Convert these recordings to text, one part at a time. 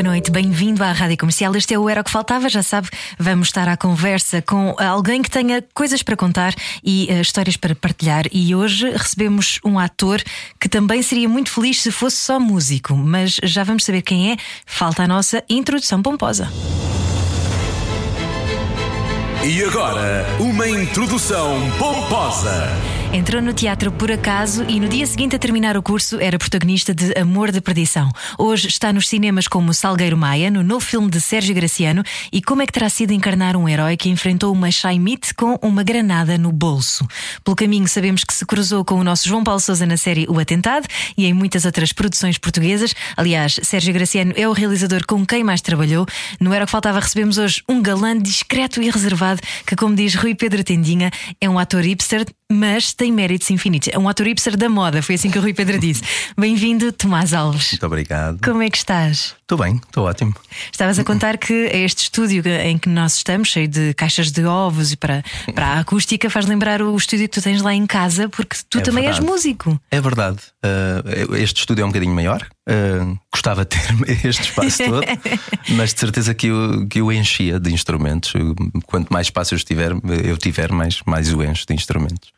Boa noite, bem-vindo à Rádio Comercial. Este é o Era o que Faltava, já sabe, vamos estar à conversa com alguém que tenha coisas para contar e uh, histórias para partilhar. E hoje recebemos um ator que também seria muito feliz se fosse só músico, mas já vamos saber quem é. Falta a nossa introdução pomposa. E agora, uma introdução pomposa. Entrou no teatro por acaso e no dia seguinte a terminar o curso era protagonista de Amor de Perdição. Hoje está nos cinemas como Salgueiro Maia, no novo filme de Sérgio Graciano, e como é que terá sido encarnar um herói que enfrentou uma Shaimite com uma granada no bolso. Pelo caminho sabemos que se cruzou com o nosso João Paulo Sousa na série O Atentado e em muitas outras produções portuguesas. Aliás, Sérgio Graciano é o realizador com quem mais trabalhou. No Era o que Faltava recebemos hoje um galã discreto e reservado que, como diz Rui Pedro Tendinha, é um ator hipster, mas tem méritos infinitos. É um ator hipster da moda, foi assim que o Rui Pedro disse. Bem-vindo, Tomás Alves. Muito obrigado. Como é que estás? Estou bem, estou ótimo. Estavas a contar que este estúdio em que nós estamos, cheio de caixas de ovos e para, para a acústica, faz lembrar o estúdio que tu tens lá em casa, porque tu É também verdade. és músico. É verdade. Uh, este estúdio é um bocadinho maior. Uh, gostava de ter este espaço todo, mas de certeza que eu, que eu enchia de instrumentos. Quanto mais espaço eu tiver, eu tiver, mais, mais o encho de instrumentos.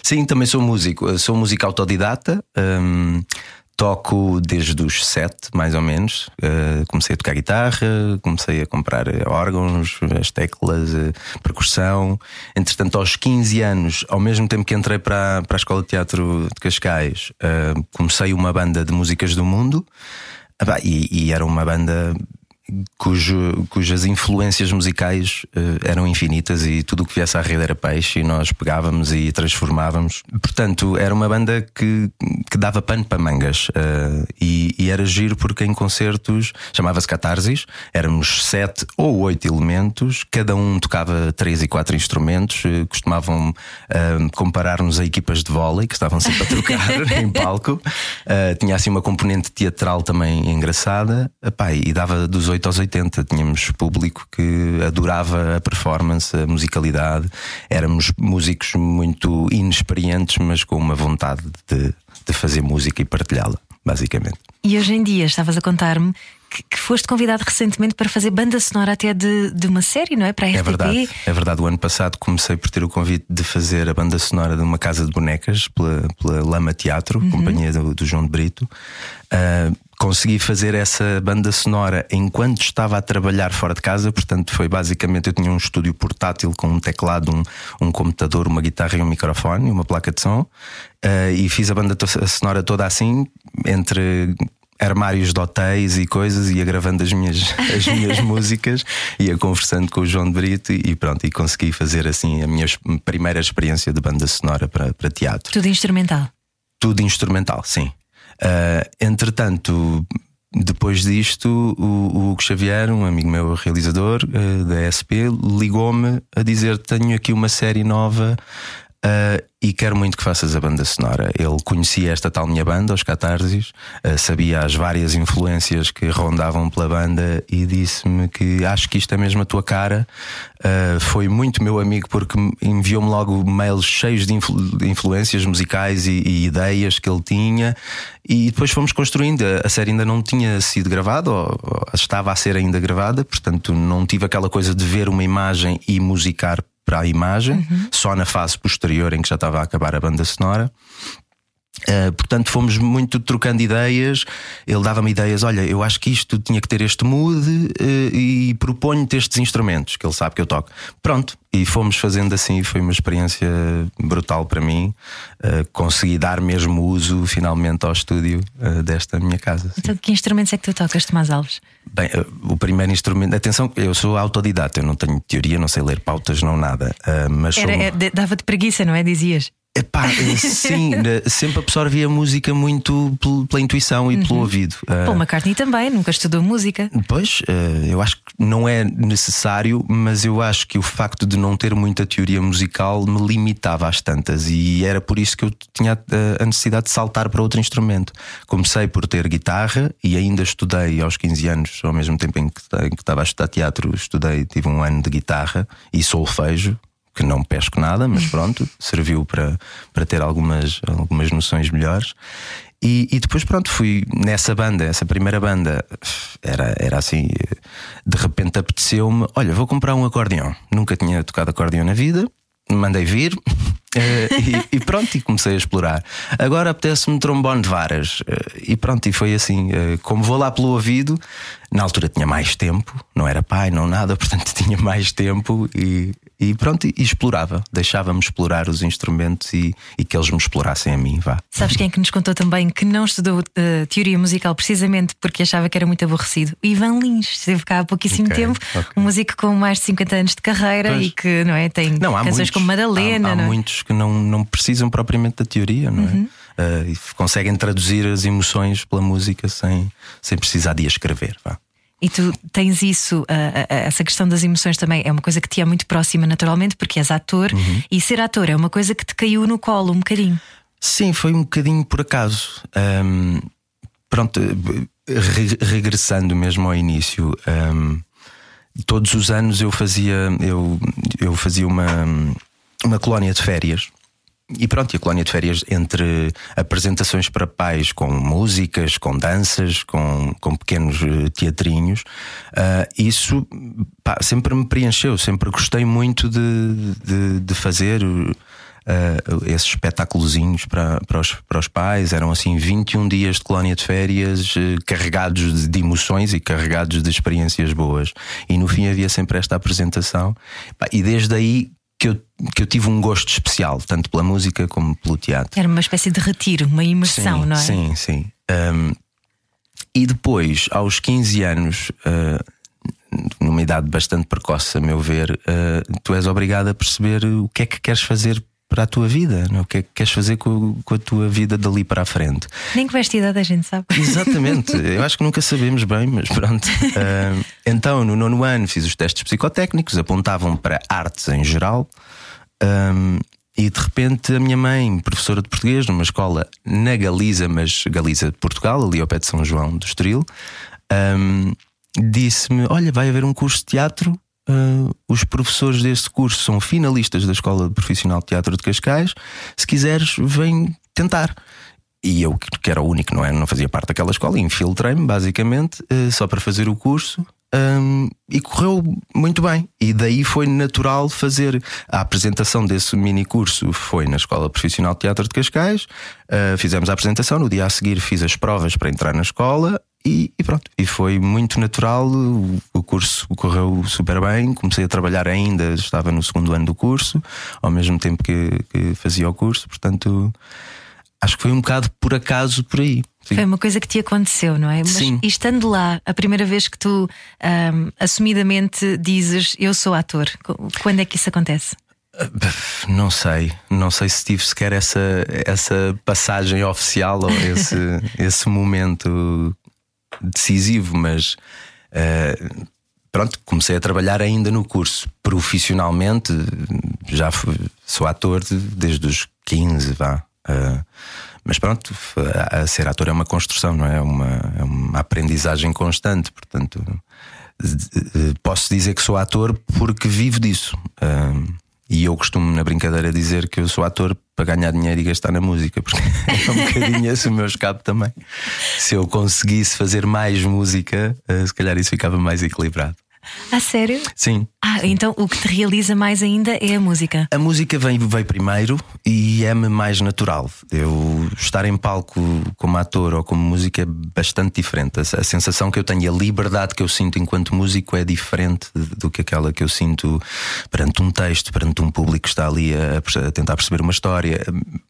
Sim, também sou músico. Sou músico autodidata. Um, Toco desde os sete, mais ou menos. Uh, comecei a tocar guitarra, comecei a comprar órgãos, as teclas, uh, percussão. Entretanto, aos 15 anos, ao mesmo tempo que entrei para, para a Escola de Teatro de Cascais, uh, comecei uma banda de músicas do mundo. Ah, pá, e, e era uma banda cujo, cujas influências musicais uh, eram infinitas e tudo o que viesse à rede era peixe e nós pegávamos e transformávamos. Portanto, era uma banda que, que dava pano para mangas uh, e, e, era giro porque em concertos chamava-se Catarsis, éramos sete ou oito elementos, cada um tocava três e quatro instrumentos, uh, costumavam comparar-nos a equipas de vôlei que estavam sempre a trocar em palco. tinha assim uma componente teatral também engraçada epá, e dava dos 8 aos 80. Tínhamos público que adorava a performance, a musicalidade. Éramos músicos muito inexperientes, mas com uma vontade de, de fazer música e partilhá-la, basicamente. E hoje em dia estavas a contar-me que, que, foste convidado recentemente para fazer banda sonora até de, de uma série, não é? Para a RTP. É verdade, é verdade. O ano passado comecei por ter o convite de fazer a banda sonora de uma casa de bonecas pela, pela Lama Teatro, uhum. companhia do, do, João de Brito. Uh, consegui fazer essa banda sonora enquanto estava a trabalhar fora de casa, portanto, foi basicamente eu tinha um estúdio portátil com um teclado, um, um computador, uma guitarra e um microfone, uma placa de som, uh, e fiz a banda sonora toda assim, entre armários de hotéis e coisas, ia gravando as minhas, as minhas músicas, ia conversando com o João de Brito e pronto, e consegui fazer assim a minha primeira experiência de banda sonora para, para teatro. Tudo instrumental? Tudo instrumental, sim. Uh, entretanto, depois disto, o, o Xavier, um amigo meu realizador uh, da SP, ligou-me a dizer: Tenho aqui uma série nova. Uh, e quero muito que faças a banda sonora. Ele conhecia esta tal minha banda, os Catarsis, uh, sabia as várias influências que rondavam pela banda e disse-me que acho que isto é mesmo a tua cara. Uh, foi muito meu amigo porque enviou-me logo mails cheios de, influ influências musicais e, e, ideias que ele tinha, e depois fomos construindo. A série ainda não tinha sido gravada, ou, ou estava a ser ainda gravada, portanto não tive aquela coisa de ver uma imagem e musicar para a imagem, uhum. só na fase posterior em que já estava a acabar a banda sonora. Uh, portanto, fomos muito trocando ideias. Ele dava-me ideias: olha, eu acho que isto tinha que ter este mood uh, e proponho-te estes instrumentos que ele sabe que eu toco. Pronto, e fomos fazendo assim. Foi uma experiência brutal para mim. Uh, consegui dar mesmo uso finalmente ao estúdio desta minha casa. Então, que instrumentos é que tu tocas, Tomás Alves? Bem, o primeiro instrumento, atenção, eu sou autodidata, eu não tenho teoria, não sei ler pautas, não nada. mas Era, sou... é, dava-te preguiça, não é? Dizias. Epá, sim, sempre absorvi a música muito pela intuição e pelo ouvido. Paul McCartney também, nunca estudou música. Pois, eu acho que não é necessário, mas eu acho que o facto de não ter muita teoria musical me limitava às tantas e era por isso que eu tinha a necessidade de saltar para outro instrumento. Comecei por ter guitarra e ainda estudei aos 15 anos, ao mesmo tempo em que, em que estava a estudar teatro, estudei, tive um ano de guitarra e solfejo que não pesco nada, mas pronto, serviu para, para ter algumas, algumas noções melhores. E, e, depois, pronto, fui nessa banda, essa primeira banda, era, era assim, de repente apeteceu-me: olha, vou comprar um acordeão. Nunca tinha tocado acordeão na vida, mandei vir eh, e, e, pronto, e comecei a explorar. Agora apetece-me trombone de varas, eh, e pronto, e foi assim. Eh, como vou lá pelo ouvido, na altura tinha mais tempo, não era pai, não nada, portanto tinha mais tempo e, e pronto, e explorava, deixava-me explorar os instrumentos e, e, que eles me explorassem a mim. Vá. Sabes quem é que nos contou também que não estudou uh, teoria musical precisamente porque achava que era muito aborrecido? Ivan Lins, esteve cá há pouquíssimo okay, tempo, okay. um músico com mais de 50 anos de carreira pois. e que não é, tem não, canções muitos, como Madalena. Há, há é? muitos que não, não precisam propriamente da teoria, não é? uhum. é? Uh, e conseguem traduzir as emoções pela música sem, sem precisar de a escrever. Vá. E tu tens isso, essa questão das emoções também é uma coisa que te é muito próxima naturalmente, porque és ator uhum. e ser ator é uma coisa que te caiu no colo um bocadinho. Sim, foi um bocadinho por acaso. Um, pronto, re regressando mesmo ao início, um, todos os anos eu fazia, eu, eu fazia uma, uma colónia de férias e pronto, e a colónia de férias entre apresentações para pais com músicas, com danças, com, com pequenos eh, teatrinhos, uh, isso pá, sempre me preencheu, sempre gostei muito de, de, de fazer. Uh, esses espetáculozinhos para, para, os, para os pais. Eram assim 21 dias de colónia de férias uh, carregados de, de, emoções e carregados de experiências boas. E no fim havia sempre esta apresentação. E desde aí que eu, que eu tive um gosto especial, tanto pela música como pelo teatro. Era uma espécie de retiro, uma imersão, sim, não é? Sim, sim. Um, e depois, aos 15 anos, uh, numa idade bastante precoce, a meu ver, uh, tu és obrigado a perceber o que é que queres fazer para a tua vida, não? É? o que é que queres fazer com, com, a tua vida dali para a frente. Nem que vestida a gente sabe. Exatamente, eu acho que nunca sabemos bem, mas pronto. Uh, então, no nono ano, fiz os testes psicotécnicos, apontavam para artes em geral. Um, e de repente a minha mãe, professora de português numa escola na Galiza, mas Galiza de Portugal, ali ao pé de São João do Estoril, um, disse-me: Olha, vai haver um curso de teatro Uh, os professores deste curso são finalistas da Escola Profissional de Teatro de Cascais. Se quiseres, vem tentar. E eu, que era o único, não, é? não fazia parte daquela escola, infiltrei-me basicamente uh, só para fazer o curso. Um, e correu muito bem. E daí foi natural fazer a apresentação desse mini curso. Foi na Escola Profissional de Teatro de Cascais. Uh, fizemos a apresentação. No dia a seguir, fiz as provas para entrar na escola. E, e, pronto, e foi muito natural. O, o, curso correu super bem. Comecei a trabalhar ainda, estava no segundo ano do curso, ao mesmo tempo que, que fazia o curso. Portanto, acho que foi um bocado por acaso por aí. Sim. Foi uma coisa que te aconteceu, não é? Mas Sim. estando lá, a primeira vez que tu um, assumidamente dizes eu sou ator, quando é que isso acontece? Não sei, não sei se tive sequer essa, essa passagem oficial ou esse, esse momento decisivo, mas uh, pronto, comecei a trabalhar ainda no curso. Profissionalmente, já fui, sou ator desde os 15, vá. Uh, mas pronto, a ser ator é uma construção, não é? É uma, é uma aprendizagem constante, portanto, posso dizer que sou ator porque vivo disso. Uh, e eu costumo, na brincadeira, dizer que eu sou ator para ganhar dinheiro e gastar na música, porque é um bocadinho esse o meu escape também. Se eu conseguisse fazer mais música, uh, se calhar isso ficava mais equilibrado. A sério? Sim. Ah, então o que te realiza mais ainda é a música? A música vem, vem primeiro e é-me mais natural. Eu estar em palco como ator ou como músico é bastante diferente. A, a sensação que eu tenho, a liberdade que eu sinto enquanto músico é diferente do que aquela que eu sinto perante um texto, perante um público que está ali a, a tentar perceber uma história.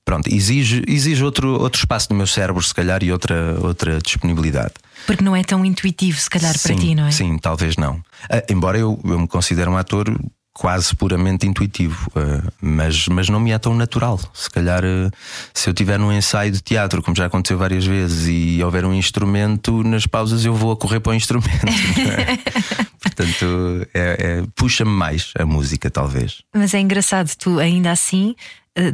Pronto, exige, exige outro, outro espaço no meu cérebro, se calhar, e outra, outra disponibilidade. Porque não é tão intuitivo, se calhar, sim, para ti, não é? Sim, talvez não. Uh, embora eu, eu me considere um ator quase puramente intuitivo, uh, mas, mas não me é tão natural. Se calhar, uh, se eu tiver num ensaio de teatro, como já aconteceu várias vezes, e houver um instrumento, nas pausas eu vou a correr para o instrumento. Portanto, é, é puxa-me mais a música, talvez. Mas é engraçado, tu ainda assim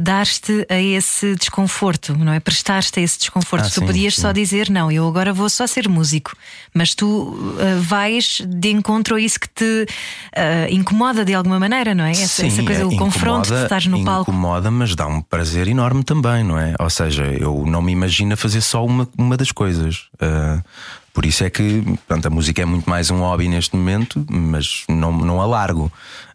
dar-te a esse desconforto, não é? Prestar-te a esse desconforto. Ah, tu sim, podias sim. só dizer, não, eu agora vou só ser músico, mas tu uh, vais de encontro a isso que te uh, incomoda de alguma maneira, não é? Essa, Sim, essa coisa, é, o confronto de incomoda- estás no palco. Incomoda, mas dá um prazer enorme também, não é? Ou seja, eu não me imagino a fazer só uma, uma das coisas. Ah, por isso é que pronto, a música é muito mais um hobby neste momento, mas não, não a largo.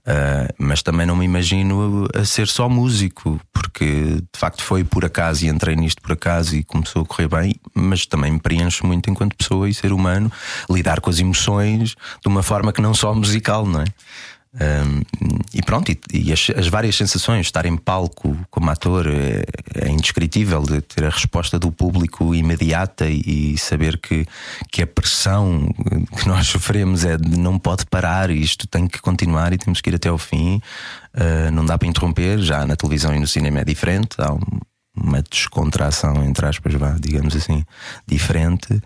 Ah, mas também não me imagino a ser só músico, porque de facto foi por acaso e entrei nisto por acaso e começou a correr bem, mas também me preencho muito enquanto pessoa e ser humano, lidar com as emoções de uma forma que não só musical, não é? Um, e pronto, e, e as, as várias sensações, estar em palco como ator é, é indescritível, de ter a resposta do público imediata e, e saber que, que a pressão que nós sofremos é de não pode parar, isto tem que continuar e temos que ir até ao fim. Uh, não dá para interromper, já na televisão e no cinema é diferente, há um- uma descontração, entre aspas, vá, digamos assim, diferente,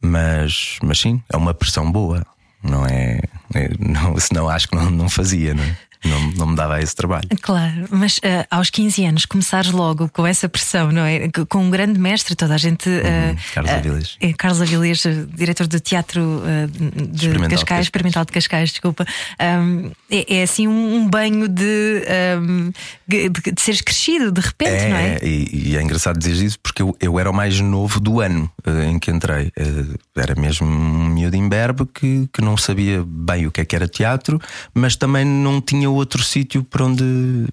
mas, mas sim, é uma pressão boa. Não é. é- não, senão acho que não, não fazia, não, é? Não, não me dava esse trabalho. Claro, mas ah, aos 15 anos começares logo com essa pressão, não é? Com um grande mestre, toda a gente. Uhum, Carlos ah, Avilés. é, Carlos Avilés, diretor do Teatro de Experimental Cascais. Experimental de Cascais, desculpa. Ahm, é, é assim um, um banho de, ahm, de, de seres crescido de repente, não é? É, e, e é engraçado dizer isso porque eu, eu era o mais novo do ano eh, em que entrei. Eh, era mesmo um miúdo imberbe que, que não sabia bem o que é que era teatro, mas também não tinha outro sítio para onde,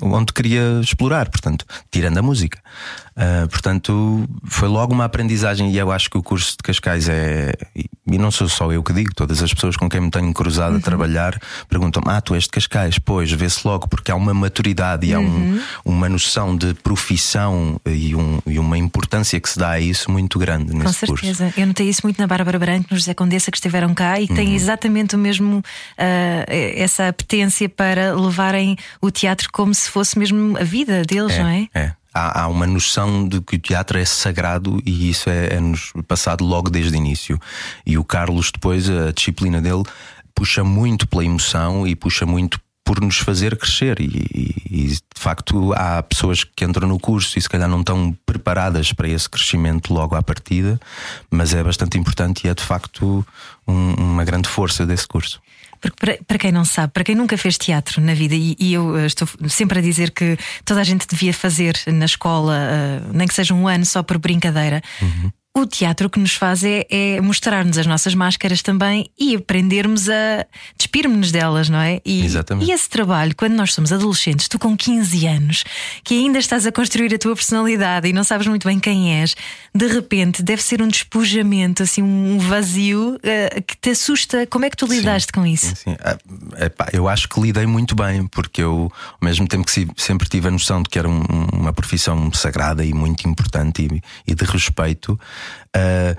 onde queria explorar, portanto, tirando a música. Ah, portanto, foi logo uma aprendizagem e eu acho que o curso de Cascais é. E não sou só eu que digo, todas as pessoas com quem me tenho cruzado a trabalhar perguntam-me: Ah, tu és de Cascais? Pois, vê-se logo, porque há uma maturidade e há um- uma noção de profissão e, um- e uma importância que se dá a isso muito grande Com nesse curso. certeza. Eu notei isso muito na Bárbara Branco, no José Condessa, que estiveram cá e que Uhum. têm exatamente o mesmo, ah, essa apetência para levarem o teatro como se fosse mesmo a vida deles, não é? É. Há, há uma noção de que o teatro é sagrado e isso é- é-nos passado logo desde o início. E o Carlos, depois, a disciplina dele puxa muito pela emoção e puxa muito por nos fazer crescer. E, e- e, de facto há pessoas que entram no curso e se calhar não estão preparadas para esse crescimento logo à partida, mas é bastante importante e é de facto um- uma grande força desse curso. Porque para, para quem não sabe, para quem nunca fez teatro na vida, e, e eu eh, estou sempre a dizer que toda a gente devia fazer na escola, eh, nem que seja um ano só por brincadeira. O teatro que nos faz é, é mostrar-nos as nossas máscaras também e aprendermos a despirmos-nos delas, não é? E, Exatamente. e esse trabalho, quando nós somos adolescentes, tu com 15 anos, que ainda estás a construir a tua personalidade e não sabes muito bem quem és, de repente deve ser um despojamento, assim, um vazio eh, que te assusta. Como é que tu lidaste com isso? Sim, sim. Ah, epá, eu acho que lidei muito bem, porque eu, ao mesmo tempo que sempre tive a noção de que era um- uma profissão sagrada e muito importante e, e de respeito, ah,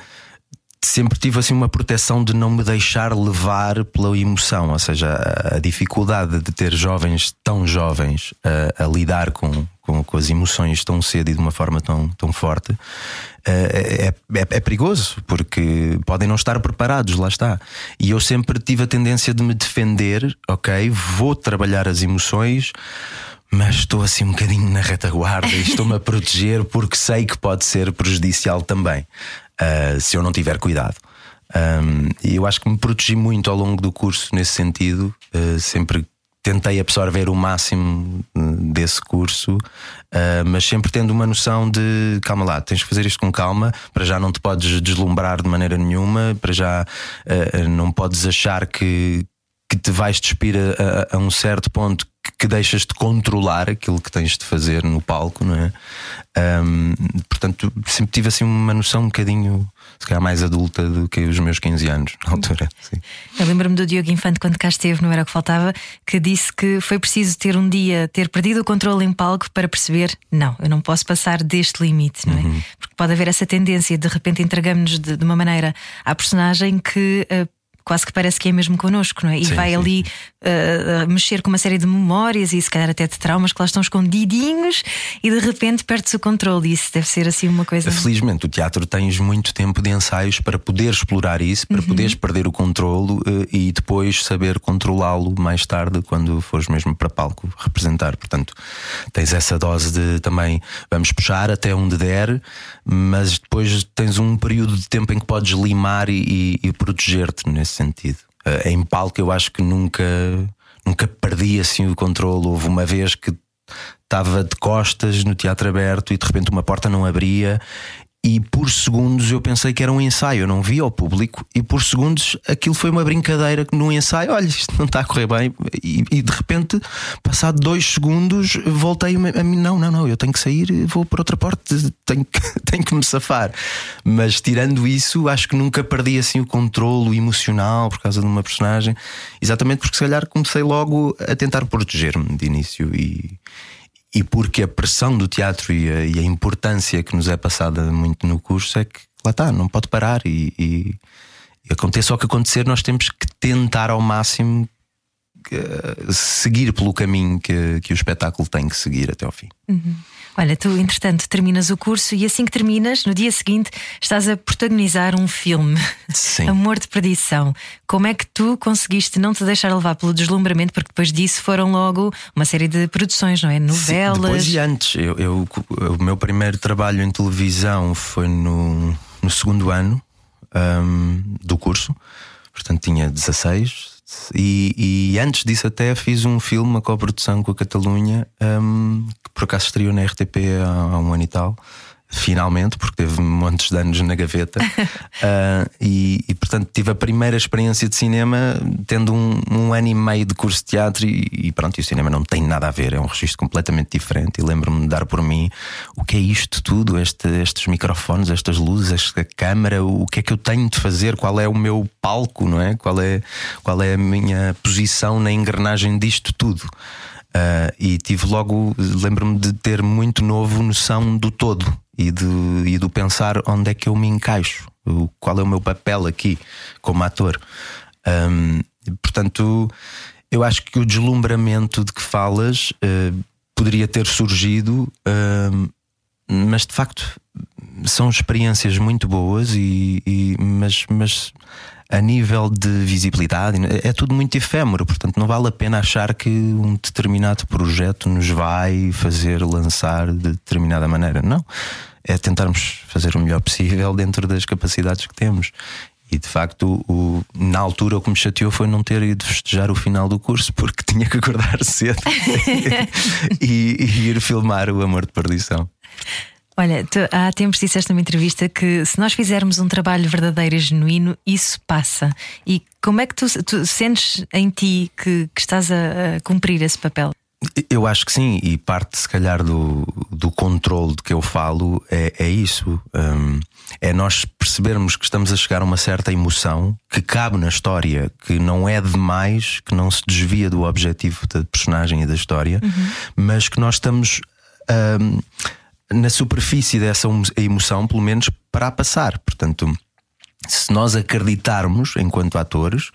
sempre tive assim uma proteção de não me deixar levar pela emoção, ou seja, a, dificuldade de ter jovens tão jovens a, a lidar com, com, com as emoções tão cedo e de uma forma tão, tão forte é, é, é perigoso porque podem não estar preparados, lá está. E eu sempre tive a tendência de me defender, ok, vou trabalhar as emoções. Mas estou assim um bocadinho na retaguarda e estou-me a proteger porque sei que pode ser prejudicial também ah, se eu não tiver cuidado. Um, e eu acho que me protegi muito ao longo do curso nesse sentido. Uh, sempre tentei absorver o máximo uh, desse curso, uh, mas sempre tendo uma noção de calma lá, tens que fazer isto com calma, para já não te podes deslumbrar de maneira nenhuma, para já uh, não podes achar que, que te vais despir a, a, a um certo ponto que, deixas de controlar aquilo que tens de fazer no palco, não é? Um, portanto, sempre tive assim uma noção um bocadinho, se calhar, mais adulta do que os meus 15 anos na altura. Sim. Eu lembro-me do Diogo Infante quando cá esteve, não era o que faltava, que disse que foi preciso ter um dia, ter perdido o controle em palco para perceber: não, eu não posso passar deste limite, não é? Porque pode haver essa tendência, de repente entregamos-nos de, de uma maneira à personagem que. Uh, quase que parece que é mesmo connosco, não é? E Sim, vai sim, ali uh, mexer com uma série de memórias e se calhar até de traumas que lá estão escondidinhos e de repente perde-se o controle. Isso deve ser assim uma coisa. Felizmente, o teatro tens muito tempo de ensaios para poder explorar isso, para Uhum. poderes perder o controlo eh, e depois saber controlá-lo mais tarde, quando fores mesmo para palco representar. Portanto, tens essa dose de também vamos puxar até onde der, mas depois tens um período de tempo em que podes limar e, e- e proteger-te nesse sentido. Eh, Em palco, eu acho que nunca, nunca perdi assim o controle. Houve uma vez que estava de costas no teatro aberto e de repente uma porta não abria. E por segundos eu pensei que era um ensaio, eu não via ao público, e por segundos aquilo foi uma brincadeira no ensaio. Olha, isto não está a correr bem, e, e de repente, passado dois segundos, voltei a mim: não, não, não, eu tenho que sair, vou por outra porta, tenho que, tenho que me safar. Mas tirando isso, acho que nunca perdi assim o controlo emocional por causa de uma personagem, exatamente porque se calhar comecei logo a tentar proteger-me de início e e porque a pressão do teatro e a, e a importância que nos é passada muito no curso é que lá está, não pode parar e, e, e aconteça o que acontecer, nós temos que tentar ao máximo eh, seguir pelo caminho que, que o espetáculo tem que seguir até ao fim. Olha, tu, entretanto, terminas o curso e assim que terminas, no dia seguinte, estás a protagonizar um filme. Sim. Amor de Perdição. Como é que tu conseguiste não te deixar levar pelo deslumbramento? Porque depois disso foram logo uma série de produções, não é? Sim, Novelas. depois e antes, eu, eu- o meu primeiro trabalho em televisão foi no, no segundo ano ahm, do curso, portanto tinha 16. E, e antes disso, até fiz um filme, uma coprodução com a Catalunha, ahm, que por acaso estreou na RTP há, há um ano e tal. Finalmente, porque teve montes de anos na gaveta, Ah, e, e, portanto tive a primeira experiência de cinema tendo um, um ano e meio de curso de teatro. E, e pronto, e o cinema não tem nada a ver, é um registro completamente diferente. E lembro-me de dar por mim o que é isto tudo, este- estes microfones, estas luzes, esta câmara, o que é que eu tenho de fazer, qual é o meu palco, não é? Qual é, qual é a minha posição na engrenagem disto tudo. Ah, e tive logo, lembro-me de ter muito novo noção do todo e, de, e do pensar onde é que eu me encaixo, qual é o meu papel aqui como ator. Ahm, portanto, eu acho que o deslumbramento de que falas ah, poderia ter surgido, ahm, mas de facto são experiências muito boas e, e- mas, mas a nível de visibilidade é tudo muito efêmero, portanto não vale a pena achar que um determinado projeto nos vai fazer lançar de determinada maneira. Não. É tentarmos fazer o melhor possível dentro das capacidades que temos. E de facto, o, na altura o que me chateou foi não ter ido festejar o final do curso, porque tinha que acordar cedo e, e ir filmar o Amor de Perdição. Olha, tu, há tempos disseste numa entrevista que se nós fizermos um trabalho verdadeiro e genuíno, isso passa. E como é que tu, tu sentes em ti que, que estás a, a cumprir esse papel? Eu acho que sim, e parte se calhar do, do controle de que eu falo é, é isso. Hum, é nós percebermos que estamos a chegar a uma certa emoção que cabe na história, que não é demais, que não se desvia do objetivo da personagem e da história, mas que nós estamos hum, na superfície dessa emoção, pelo menos para a passar. Portanto, se nós acreditarmos, enquanto atores,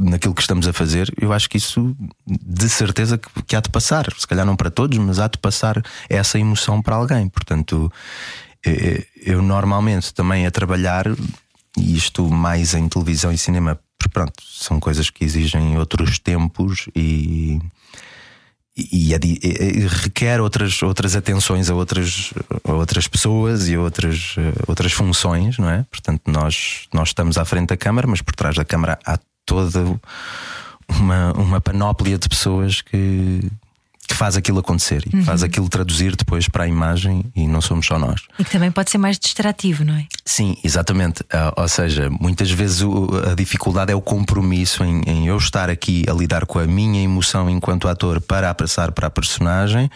naquilo que estamos a fazer, eu acho que isso de certeza que, que há de passar. Se calhar não para todos, mas há de passar essa emoção para alguém. Portanto, eh, eu normalmente também a trabalhar, e isto mais em televisão e cinema, porque pronto, são coisas que exigem outros tempos e. E, é e- e requer outras, outras atenções a outras, a outras pessoas e outras, eh, outras funções, não é? Portanto, nós, nós estamos à frente da câmara, mas por trás da câmara há toda uma, uma panóplia de pessoas que faz aquilo acontecer e que faz aquilo traduzir depois para a imagem e não somos só nós. E que também pode ser mais distrativo, não é? Sim, exatamente. Ah, ou seja, muitas vezes a dificuldade é o compromisso em, em eu estar aqui a lidar com a minha emoção enquanto ator para a passar para a personagem,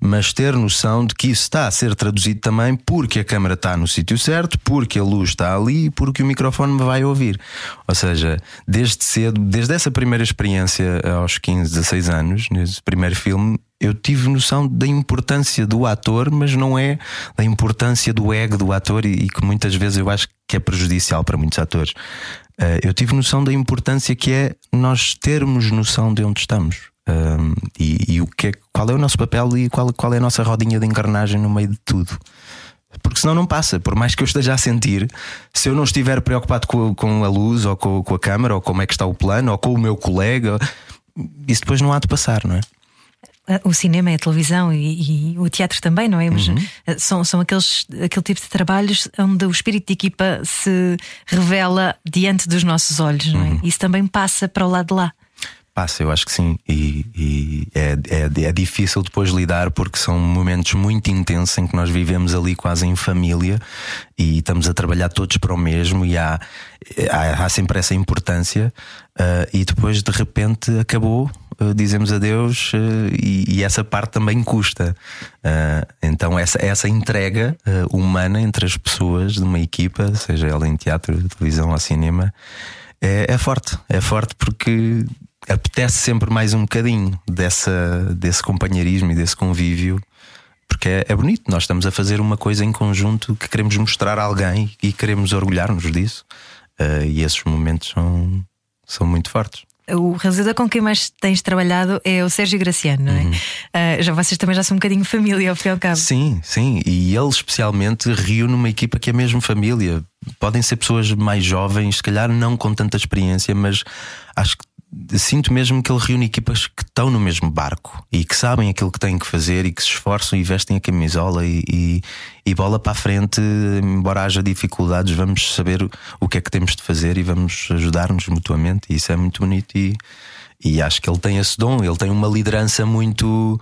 mas ter noção de que isso está a ser traduzido também porque a câmera está no sítio certo, porque a luz está ali e porque o microfone me vai ouvir. Ou seja, desde cedo, desde essa primeira experiência aos 15, 16 anos, nesse primeiro filme, eu tive noção da importância do ator, mas não é da importância do ego do ator, e, e que muitas vezes eu acho que é prejudicial para muitos atores. Uh, eu tive noção da importância que é nós termos noção de onde estamos. Um, e, e, o que é, qual é o nosso papel e qual, qual é a nossa rodinha de engrenagem no meio de tudo. Porque senão não passa, por mais que eu esteja a sentir, se eu não estiver preocupado com, com a luz, ou com, com, a câmera, ou como é que está o plano, ou com o meu colega, isso depois não há de passar, não é? O cinema é a televisão e, e o teatro também, não é? Mas uhum. Eh, são, são aqueles, aquele tipo de trabalhos onde o espírito de equipa se revela diante dos nossos olhos, não é? Uhum. Isso também passa para o lado de lá. Passa, eu acho que sim. E, e é, é, é, difícil depois lidar porque são momentos muito intensos em que nós vivemos ali quase em família e estamos a trabalhar todos para o mesmo e há, há, há sempre essa importância. Uh, e depois de repente acabou, dizemos adeus uh, e, e, essa parte também custa. então, essa, essa entrega humana entre as pessoas de uma equipa, seja ela em teatro, televisão ou cinema. É, é forte, é forte porque apetece sempre mais um bocadinho dessa, desse companheirismo e desse convívio, porque é, é, bonito. Nós estamos a fazer uma coisa em conjunto que queremos mostrar a alguém e queremos orgulhar-nos disso. Uh, e esses momentos são, são muito fortes. O realizador com quem mais tens trabalhado é o Sérgio Graciano, não é? Uhum. Uh, já vocês também já são um bocadinho família, ao fim e ao cabo. Sim, sim. E ele especialmente reúne uma equipa que é mesmo família. Podem ser pessoas mais jovens, se calhar não com tanta experiência, mas acho que sinto mesmo que ele reúne equipas que estão no mesmo barco e que sabem aquilo que têm que fazer e que se esforçam e vestem a camisola e, e, e bola para a frente, embora haja dificuldades, vamos saber o que é que temos de fazer e vamos ajudar-nos mutuamente. E isso é muito bonito e, e acho que ele tem esse dom, ele tem uma liderança muito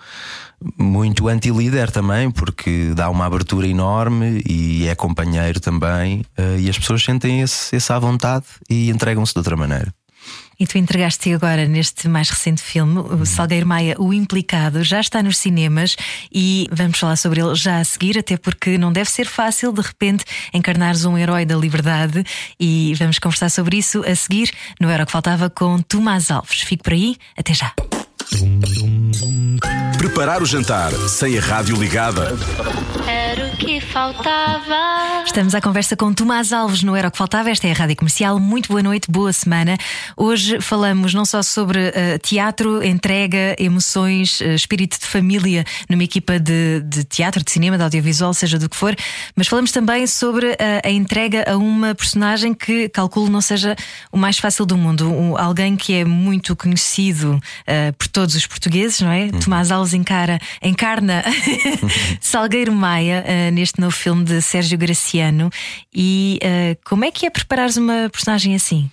muito anti-líder também, porque dá uma abertura enorme e é companheiro também, eh, e as pessoas sentem esse, essa vontade e entregam-se de outra maneira. E tu entregaste agora neste mais recente filme, o Salgueiro Maia, O Implicado, já está nos cinemas e vamos falar sobre ele já a seguir, até porque não deve ser fácil de repente encarnares um herói da liberdade e vamos conversar sobre isso a seguir no Era o que Faltava com Tomás Alves. Fique por aí, até já. Preparar o jantar sem a rádio ligada. Era que faltava. Estamos à conversa com Tomás Alves no Era o que Faltava. Esta é a Rádio Comercial. Muito boa noite, boa semana. Hoje falamos não só sobre uh, teatro, entrega, emoções, uh, espírito de família numa equipa de, de, teatro, de cinema, de audiovisual, seja do que for, mas falamos também sobre uh, a entrega a uma personagem que calculo não seja o mais fácil do mundo. Um, alguém que é muito conhecido por todos os portugueses, não é? Uhum. Tomás Alves encara, encarna Salgueiro Maia neste novo filme de Sérgio Graciano. E uh, como é que é preparares uma personagem assim?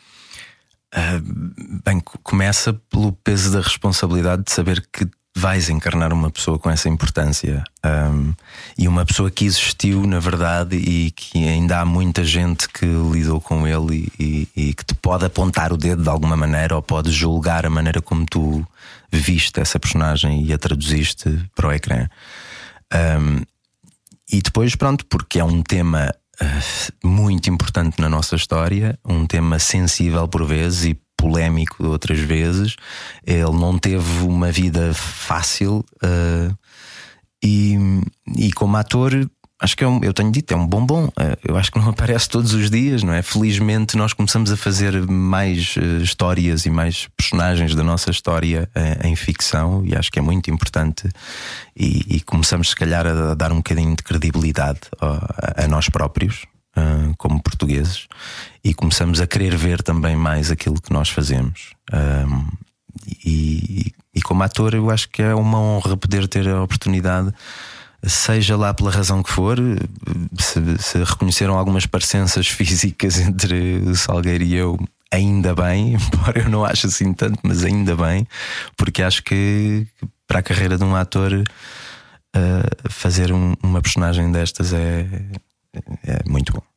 Uh, bem, começa pelo peso da responsabilidade de saber que vais encarnar uma pessoa com essa importância um, e uma pessoa que existiu na verdade e que ainda há muita gente que lidou com ele e, e, e, que te pode apontar o dedo de alguma maneira ou pode julgar a maneira como tu viste essa personagem e a traduziste para o ecrã. Um, e depois, pronto, porque é um tema uh, muito importante na nossa história, um tema sensível por vezes e polémico outras vezes. Ele não teve uma vida fácil uh, e, e como ator acho que é um, eu tenho dito, é um bombom. Eh, eu acho que não aparece todos os dias, não é? Felizmente nós começamos a fazer mais uh, histórias e mais personagens da nossa história uh, em ficção e acho que é muito importante. E, e começamos, se calhar, a, dar um bocadinho de credibilidade a, a nós próprios. Como portugueses e começamos a querer ver também mais aquilo que nós fazemos. e, e como ator, eu acho que é uma honra poder ter a oportunidade seja lá pela razão que for, se, se reconheceram algumas parecenças físicas entre o Salgueiro e eu, ainda bem, embora eu não ache assim tanto, mas ainda bem, porque acho que para a carreira de um ator uh, fazer um, uma personagem destas é, é muito bom.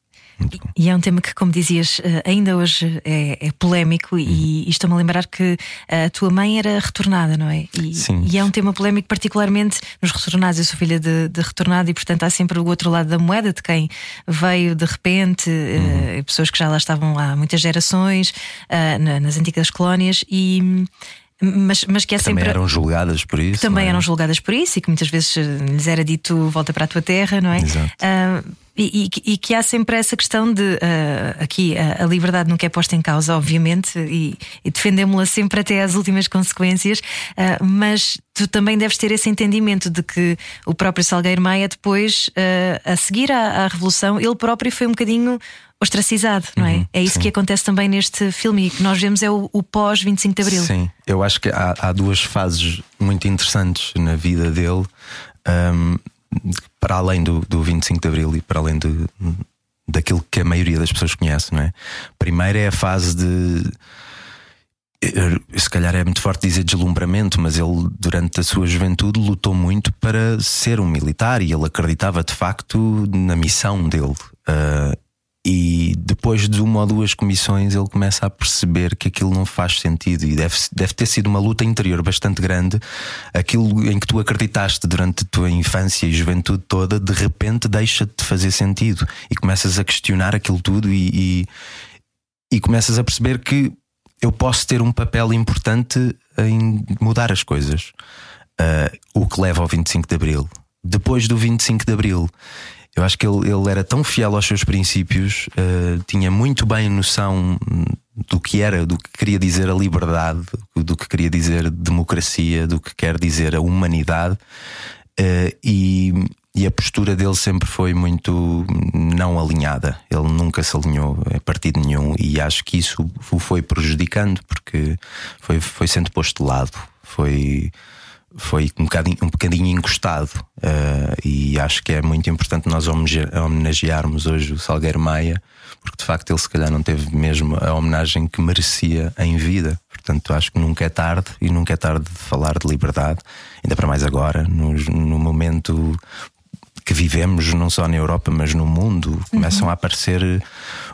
E é um tema que, como dizias, eh, ainda hoje é, é polémico, e, uhum. e estou-me a lembrar que a tua mãe era retornada, não é? E, Sim. e é um tema polémico, particularmente nos retornados. Eu sou filha de, de retornado e, portanto, há sempre o outro lado da moeda de quem veio de repente, eh, uhum. pessoas que já lá estavam há muitas gerações, uh, nas antigas colónias, e mas, mas que é também sempre. eram julgadas por isso. Também é? eram julgadas por isso e que muitas vezes lhes era dito volta para a tua terra, não é? Exato. Uh, E, e, e, que há sempre essa questão de uh, aqui a, a, liberdade nunca é posta em causa, obviamente, e, e defendemos-la sempre até às últimas consequências, uh, mas tu também deves ter esse entendimento de que o próprio Salgueiro Maia, depois, uh, a seguir à, à, Revolução, ele próprio foi um bocadinho ostracizado, não é? Uhum, é isso sim. que acontece também neste filme e que nós vemos é o, o pós-25 de Abril. Sim, eu acho que há, há, duas fases muito interessantes na vida dele. Um, para além do, do 25 de Abril e para além de, daquilo que a maioria das pessoas conhece, não é? Primeiro é a fase de. Se calhar é muito forte dizer deslumbramento, mas ele, durante a sua juventude, lutou muito para ser um militar e ele acreditava de facto na missão dele. Uh, e depois de uma ou duas comissões, ele começa a perceber que aquilo não faz sentido e deve, deve ter sido uma luta interior bastante grande. Aquilo em que tu acreditaste durante a tua infância e juventude toda, de repente deixa de fazer sentido e começas a questionar aquilo tudo e, e, e começas a perceber que eu posso ter um papel importante em mudar as coisas. Uh, o que leva ao 25 de Abril. Depois do 25 de Abril, eu acho que ele, ele era tão fiel aos seus princípios, uh, tinha muito bem noção do que era, do que queria dizer a liberdade, do que queria dizer democracia, do que quer dizer a humanidade, uh, e, e, a postura dele sempre foi muito não alinhada. Ele nunca se alinhou a partido nenhum, e acho que isso o foi prejudicando, porque foi, foi sendo posto de lado. Foi foi um bocadinho, um bocadinho encostado uh, e acho que é muito importante nós homenagearmos hoje o Salgueiro Maia, porque de facto ele se calhar não teve mesmo a homenagem que merecia em vida. Portanto, acho que nunca é tarde e nunca é tarde de falar de liberdade, ainda para mais agora, no, no momento que vivemos, não só na Europa, mas no mundo, começam uhum. a aparecer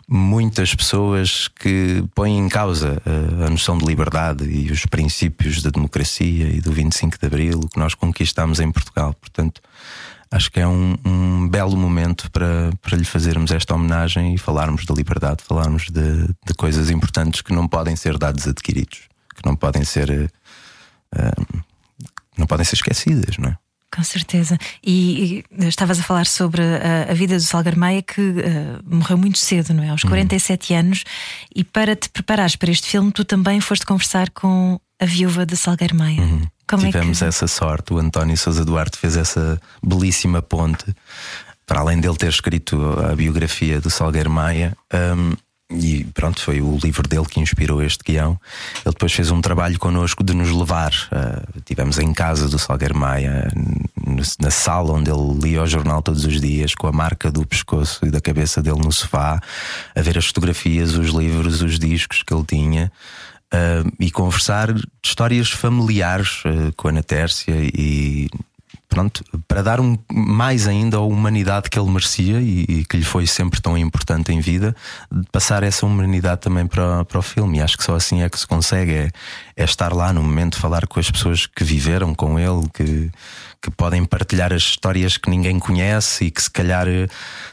muitas pessoas que põem em causa a, a noção de liberdade e os princípios da democracia e do 25 de Abril, o que nós conquistamos em Portugal. Portanto, acho que é um, um, belo momento para, para lhe fazermos esta homenagem e falarmos da liberdade, falarmos de, de coisas importantes que não podem ser dados adquiridos, que não podem ser. Uh, não podem ser esquecidas, não é? Com certeza. E, e, estavas a falar sobre a, a vida do Salgar Maia que uh, morreu muito cedo, não é? Aos 47 uhum. anos. E para te preparares para este filme, tu também foste conversar com a viúva de Salgar Maia. Uhum. Como Tivemos é que... essa sorte. O António Sousa Duarte fez essa belíssima ponte. Para além dele ter escrito a biografia do Salgueiro Maia, um, e pronto, foi o livro dele que inspirou este guião. Ele depois fez um trabalho connosco de nos levar. Uh, tivemos em casa do Salgueiro Maia, na sala onde ele lia o jornal todos os dias, com a marca do pescoço e da cabeça dele no sofá, a ver as fotografias, os livros, os discos que ele tinha. Uh, e conversar histórias familiares uh, com a Ana Tércia e pronto, para dar um, mais ainda a humanidade que ele merecia e, e, que lhe foi sempre tão importante em vida, passar essa humanidade também para, para o filme. E acho que só assim é que se consegue, é, é estar lá no momento, falar com as pessoas que viveram com ele, que que podem partilhar as histórias que ninguém conhece e que se calhar eh,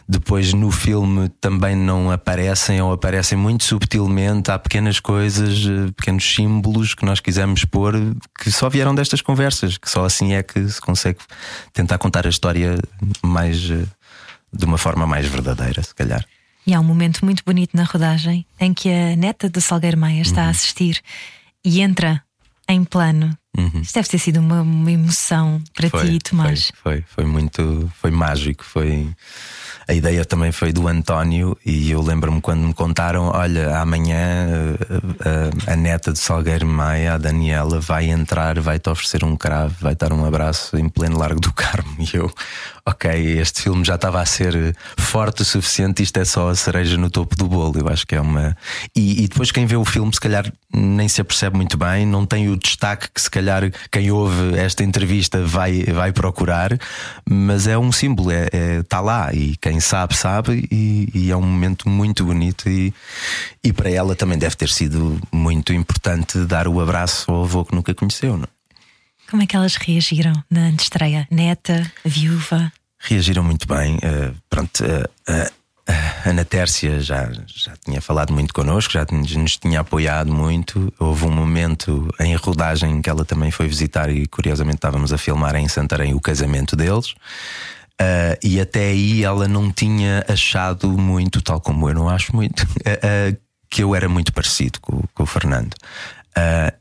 depois no filme também não aparecem ou aparecem muito subtilmente. Há pequenas coisas, eh, pequenos símbolos que nós quisemos pôr que só vieram destas conversas, que só assim é que se consegue tentar contar a história mais eh, de uma forma mais verdadeira, se calhar. E há um momento muito bonito na rodagem em que a neta do Salgueiro Maia está uhum. a assistir e entra em plano Uhum. Isto deve ter sido uma, uma emoção para foi, ti, Tomás. Foi, foi, foi muito, foi mágico, foi a ideia também foi do António e eu lembro-me quando me contaram: olha, amanhã a, a, a, neta de Salgueiro Maia, a Daniela, vai entrar, vai-te oferecer um cravo, vai dar um abraço em pleno Largo do Carmo. E eu, ok, este filme já estava a ser forte o suficiente, isto é só a cereja no topo do bolo. Eu acho que é uma. E, e depois quem vê o filme, se calhar nem se apercebe muito bem, não tem o destaque que se calhar quem ouve esta entrevista vai, vai procurar, mas é um símbolo, está é, é, tá lá e quem quem sabe, sabe, e, e, é um momento muito bonito. E, e para ela também deve ter sido muito importante dar o abraço ao avô que nunca conheceu. Não? É? Como é que elas reagiram na estreia? Neta, viúva? Reagiram muito bem. Uh, pronto, uh, uh, a Ana Tércia já, já tinha falado muito connosco, já nos tinha apoiado muito. Houve um momento em rodagem que ela também foi visitar e curiosamente estávamos a filmar em Santarém o casamento deles. Uh, e até aí ela não tinha achado muito, tal como eu não acho muito, uh, uh, que eu era muito parecido com, com o Fernando.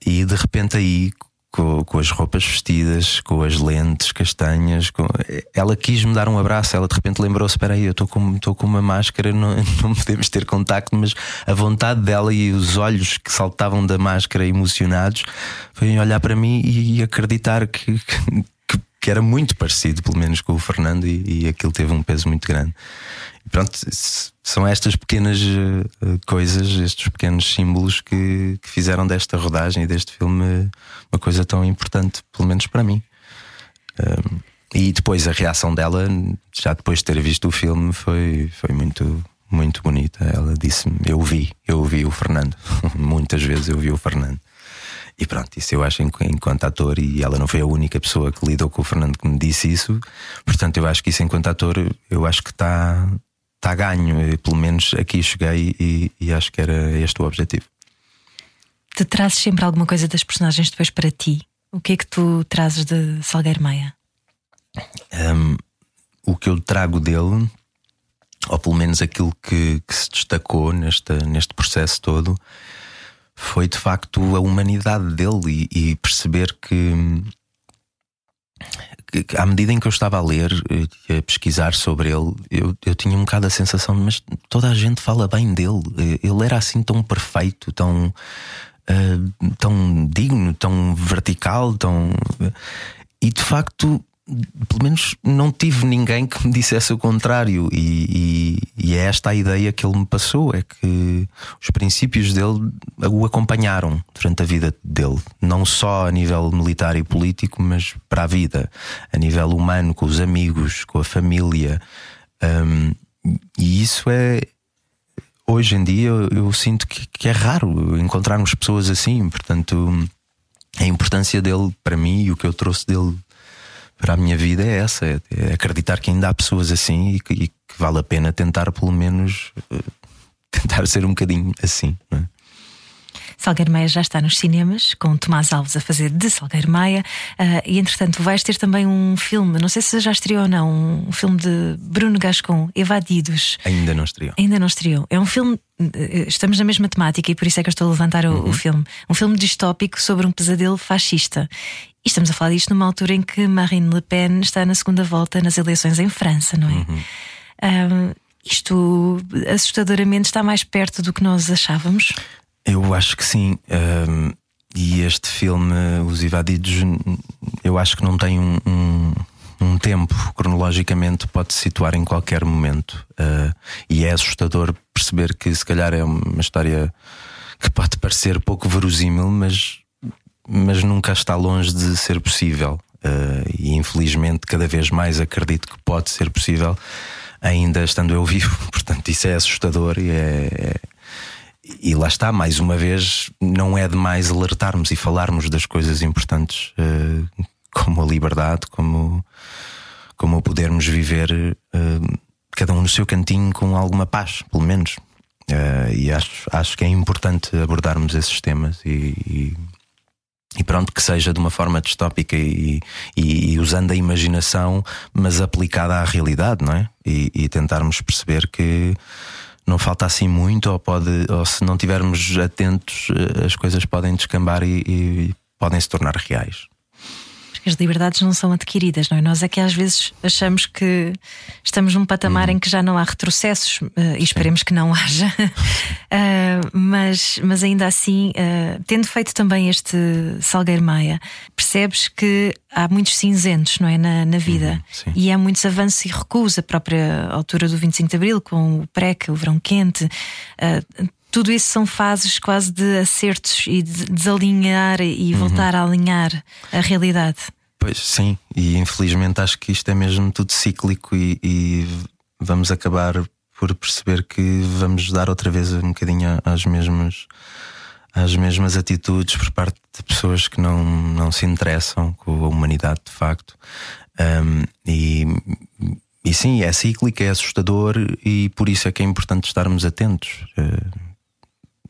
e de repente aí, com, com, as roupas vestidas, com as lentes castanhas, com... ela quis me dar um abraço. Ela de repente lembrou-se: Espera aí, eu estou com, com uma máscara, não, não podemos ter contacto, mas a vontade dela e os olhos que saltavam da máscara emocionados foi olhar para mim e, acreditar que, que que era muito parecido, pelo menos, com o Fernando, e, e aquilo teve um peso muito grande. E pronto, são estas pequenas uh, coisas, estes pequenos símbolos que, que, fizeram desta rodagem e deste filme uma coisa tão importante, pelo menos para mim. Um, e depois a reação dela, já depois de ter visto o filme, foi, foi muito, muito bonita. Ela disse-me: Eu vi, eu vi o Fernando. Muitas vezes eu vi o Fernando. E pronto, isso eu acho enquanto ator, e ela não foi a única pessoa que lidou com o Fernando que me disse isso. Portanto, eu acho que isso enquanto ator, eu acho que está tá ganho. Eu, pelo menos aqui cheguei e, e acho que era este o objetivo. Tu trazes sempre alguma coisa das personagens depois para ti? O que é que tu trazes de Salgueiro Meia? Um, o que eu trago dele, ou pelo menos aquilo que, que se destacou neste, neste processo todo, foi de facto a humanidade dele e, e perceber que, que, à medida em que eu estava a ler e a pesquisar sobre ele, eu, eu tinha um bocado a sensação, mas toda a gente fala bem dele. Ele era assim tão perfeito, tão. Uh, tão digno, tão vertical, tão. E de facto pelo menos não tive ninguém que me dissesse o contrário, e, e, e, é esta a ideia que ele me passou: é que os princípios dele o acompanharam durante a vida dele, não só a nível militar e político, mas para a vida, a nível humano, com os amigos, com a família. Um, e isso é. Hoje em dia eu, eu sinto que, que é raro encontrarmos pessoas assim, portanto, a importância dele para mim e o que eu trouxe dele para a minha vida é essa: é, é acreditar que ainda há pessoas assim e que, e que, vale a pena tentar, pelo menos, uh, tentar ser um bocadinho assim. Não é? Salgueiro Maia já está nos cinemas, com Tomás Alves a fazer de Salgueiro Maia. Uh, e entretanto, vais ter também um filme, não sei se já estreou ou não, um filme de Bruno Gascon, Evadidos. Ainda não estreou. Ainda não estreou. É um filme. Eh, estamos na mesma temática e por isso é que eu estou a levantar o, uhum. o filme. Um filme distópico sobre um pesadelo fascista. E estamos a falar disto numa altura em que Marine Le Pen está na segunda volta nas eleições em França, não é? Uhum. isto assustadoramente está mais perto do que nós achávamos. Eu acho que sim. Um, e este filme, Os Evadidos, eu acho que não tem um, um, um tempo cronologicamente, pode se situar em qualquer momento. Uh, e é assustador perceber que, se calhar, é uma história que pode parecer pouco verosímil, mas mas nunca está longe de ser possível. Uh, e infelizmente, cada vez mais acredito que pode ser possível, ainda estando eu vivo. Portanto, isso é assustador e é, é. E lá está, mais uma vez, não é demais alertarmos e falarmos das coisas importantes, uh, como a liberdade, como, como podermos viver uh, cada um no seu cantinho com alguma paz, pelo menos. e acho, acho que é importante abordarmos esses temas e, e e pronto, que seja de uma forma distópica e, e, e, usando a imaginação, mas aplicada à realidade, não é? E, e, tentarmos perceber que não falta assim muito, ou, pode, ou se não estivermos atentos, eh, as coisas podem descambar e podem se tornar reais as liberdades não são adquiridas, não é? Nós é que às vezes achamos que estamos num patamar uhum. em que já não há retrocessos uh, e esperemos que não haja, uh, mas, mas ainda assim, uh, tendo feito também este Salgueiro Maia, percebes que há muitos cinzentos, não é? Na, na vida uhum, e há muitos avanços e recuos. A própria altura do 25 de Abril, com o PREC, o verão quente tudo isso são fases quase de acertos e de desalinhar e uhum. voltar a alinhar a realidade. Pois sim, e infelizmente acho que isto é mesmo tudo cíclico e, e vamos acabar por perceber que vamos dar outra vez um bocadinho às mesmas às mesmas atitudes por parte de pessoas que não, não se interessam com a humanidade de facto. Um, e, e sim, é cíclico, é assustador e por isso é que é importante estarmos atentos. Uh,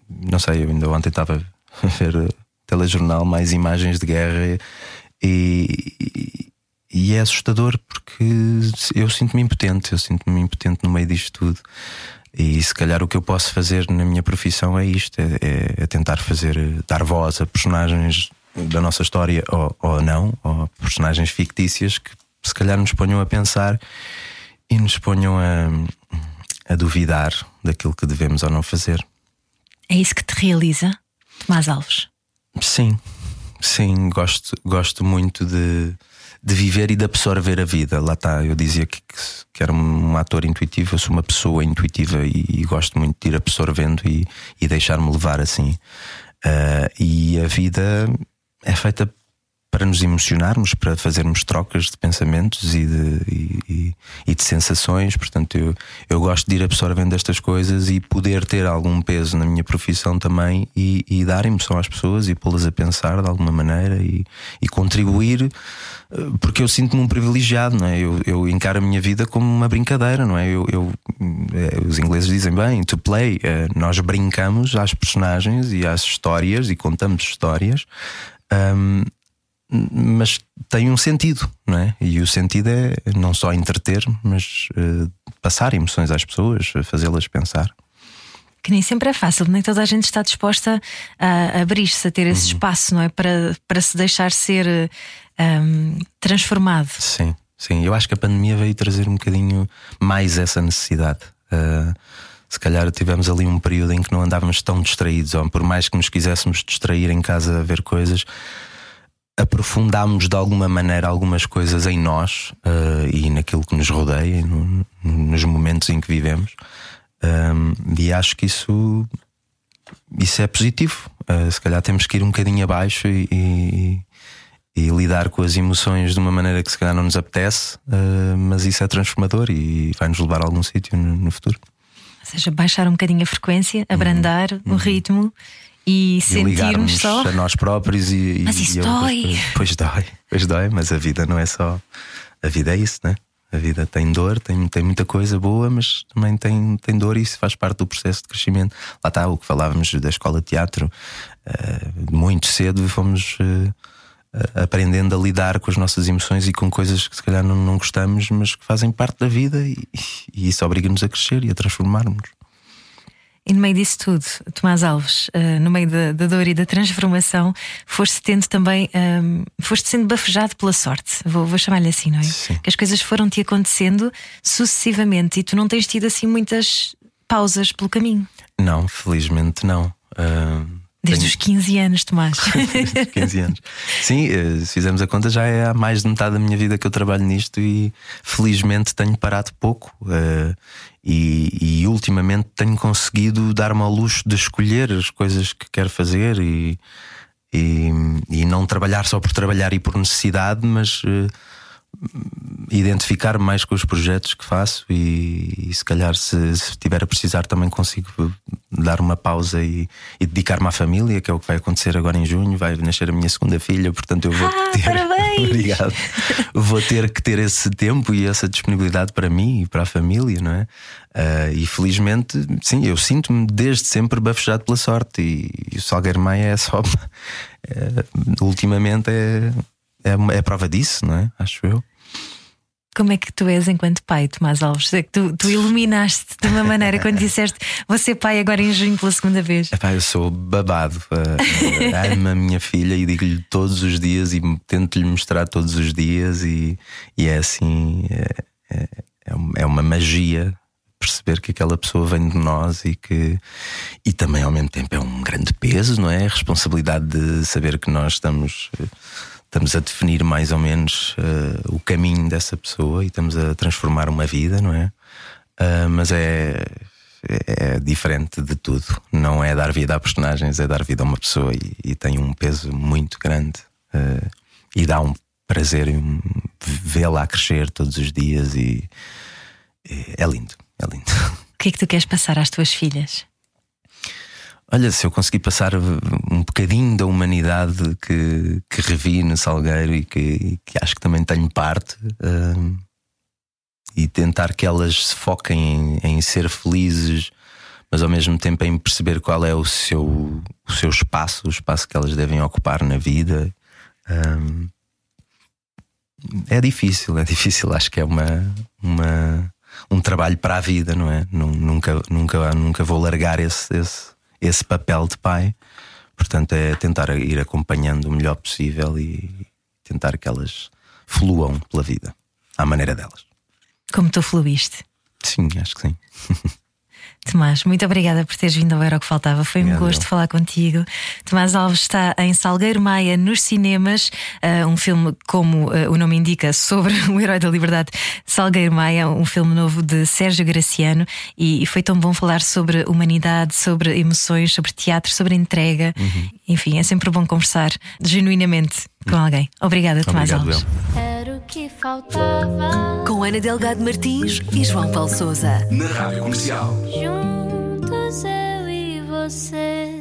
não sei, eu ainda ontem estava a ver telejornal, mais imagens de guerra e, e é assustador porque eu sinto-me impotente, eu sinto-me impotente no meio disto tudo. E se calhar o que eu posso fazer na minha profissão é isto: é, é, é tentar fazer, dar voz a personagens da nossa história ou, ou não, ou personagens fictícias que se calhar nos ponham a pensar e nos ponham a, a duvidar daquilo que devemos ou não fazer. É isso que te realiza, Tomás Alves? Sim, sim, gosto, gosto muito de de viver e de absorver a vida. Lá está, eu dizia que, que era um ator intuitivo, eu sou uma pessoa intuitiva e, e gosto muito de ir absorvendo e, e deixar-me levar assim. Uh, e a vida é feita para nos emocionarmos, para fazermos trocas de pensamentos e de, e, e de sensações. Portanto, eu, eu gosto de ir absorvendo estas coisas e poder ter algum peso na minha profissão também e, e dar emoção às pessoas e pô-las a pensar de alguma maneira e, e contribuir, eh, porque eu sinto-me um privilegiado, não é? Eu, eu, encaro a minha vida como uma brincadeira, não é? Eu, eu eh, os ingleses dizem bem, to play, eh, nós brincamos às personagens e às histórias e contamos histórias. Um, mas tem um sentido, não é? E o sentido é não só entreter, mas uh, passar emoções às pessoas, fazê-las pensar. Que nem sempre é fácil, nem toda a gente está disposta a abrir-se, a ter esse uhum. espaço, não é? Para, para se deixar ser um, ehm, transformado. Sim, sim. Eu acho que a pandemia veio trazer um bocadinho mais essa necessidade. Uh, se calhar tivemos ali um período em que não andávamos tão distraídos, ou por mais que nos quiséssemos distrair em casa a ver coisas aprofundámos de alguma maneira algumas coisas em nós uh, e naquilo que nos rodeia, no, nos momentos em que vivemos. Um, e acho que isso, isso é positivo. Uh, se calhar temos que ir um bocadinho abaixo e, e, e, lidar com as emoções de uma maneira que se calhar não nos apetece, uh, mas isso é transformador e vai nos levar a algum sítio no, no, futuro. Ou seja, baixar um bocadinho a frequência, abrandar uhum. o uhum. ritmo e, e sentirmos só a nós próprios e, mas isso e dói. Pois dói, pois dói, mas a vida não é só a vida é isso, né? A vida tem dor, tem, tem muita coisa boa, mas também tem, tem dor e isso faz parte do processo de crescimento. Lá está o que falávamos da escola de teatro. Uh, muito cedo fomos uh, aprendendo a lidar com as nossas emoções e com coisas que se calhar não, não gostamos, mas que fazem parte da vida e, e isso obriga-nos a crescer e a transformarmos. E no meio disso tudo, Tomás Alves, uh, no meio da, da, dor e da transformação, foste tendo também, um, ehm, foste sendo bafejado pela sorte, vou, vou chamar-lhe assim, não é? Sim. Que as coisas foram-te acontecendo sucessivamente e tu não tens tido assim muitas pausas pelo caminho. Não, felizmente não. Uh, Desde tenho... os 15 anos, Tomás. Desde os 15 anos. Sim, eh, se fizermos a conta, já é há mais de metade da minha vida que eu trabalho nisto e felizmente tenho parado pouco. Uh, e, e, ultimamente tenho conseguido dar-me ao luxo de escolher as coisas que quero fazer e, e, e não trabalhar só por trabalhar e por necessidade, mas uh, identificar mais com os projetos que faço e, e se calhar se, se tiver a precisar também consigo dar uma pausa e, e dedicar-me à família, que é o que vai acontecer agora em junho, vai nascer a minha segunda filha, portanto eu vou ah, ter parabéns. Obrigado. vou ter que ter esse tempo e essa disponibilidade para mim e para a família, não é? Uh, e felizmente, sim, eu sinto-me desde sempre bafejado pela sorte e, e o Salgueiro Maia é só é, ultimamente é é, é prova disso, não é? Acho eu. Como é que tu és enquanto pai, Tomás Alves? É que tu, tu iluminaste de uma maneira quando disseste você pai agora em junho pela segunda vez. Epá, eu sou babado. Uh, amo a minha filha e digo-lhe todos os dias e tento-lhe mostrar todos os dias, e, e é assim: é, é, é uma magia perceber que aquela pessoa vem de nós e que e também ao mesmo tempo é um grande peso, não é? A responsabilidade de saber que nós estamos estamos a definir mais ou menos uh, o caminho dessa pessoa e estamos a transformar uma vida, não é? Uh, mas é, é, diferente de tudo. Não é dar vida a personagens, é dar vida a uma pessoa e, e tem um peso muito grande uh, e dá um prazer vê-la crescer todos os dias e, e é lindo, é lindo. O que é que tu queres passar às tuas filhas? Olha, se eu conseguir passar um bocadinho da humanidade que, que revi no Salgueiro e que, que acho que também tenho parte, uh, e tentar que elas se foquem em, em, ser felizes, mas ao mesmo tempo em perceber qual é o seu, o seu espaço, o espaço que elas devem ocupar na vida. Um, É difícil, é difícil. Acho que é uma, uma um trabalho para a vida, não é? Nunca, nunca, nunca vou largar esse, esse, esse papel de pai. Portanto, é tentar ir acompanhando o melhor possível e tentar que elas fluam pela vida, à maneira delas. Como tu fluíste? Sim, acho que sim. Tomás, muito obrigada por teres vindo ao Era o que Faltava. Foi um gosto eu. falar contigo. Tomás Alves está em Salgueiro Maia nos cinemas, uh, um filme, como uh, o nome indica, sobre o herói da liberdade, Salgueiro Maia, um filme novo de Sérgio Graciano. E, e foi tão bom falar sobre humanidade, sobre emoções, sobre teatro, sobre entrega. Uhum. Enfim, é sempre bom conversar genuinamente com alguém. Obrigada, Tomás Obrigado, Alves. Era o que faltava. Com Ana Delgado Martins e João Paulo Souza. Na Rádio Comercial. Juntos eu e você.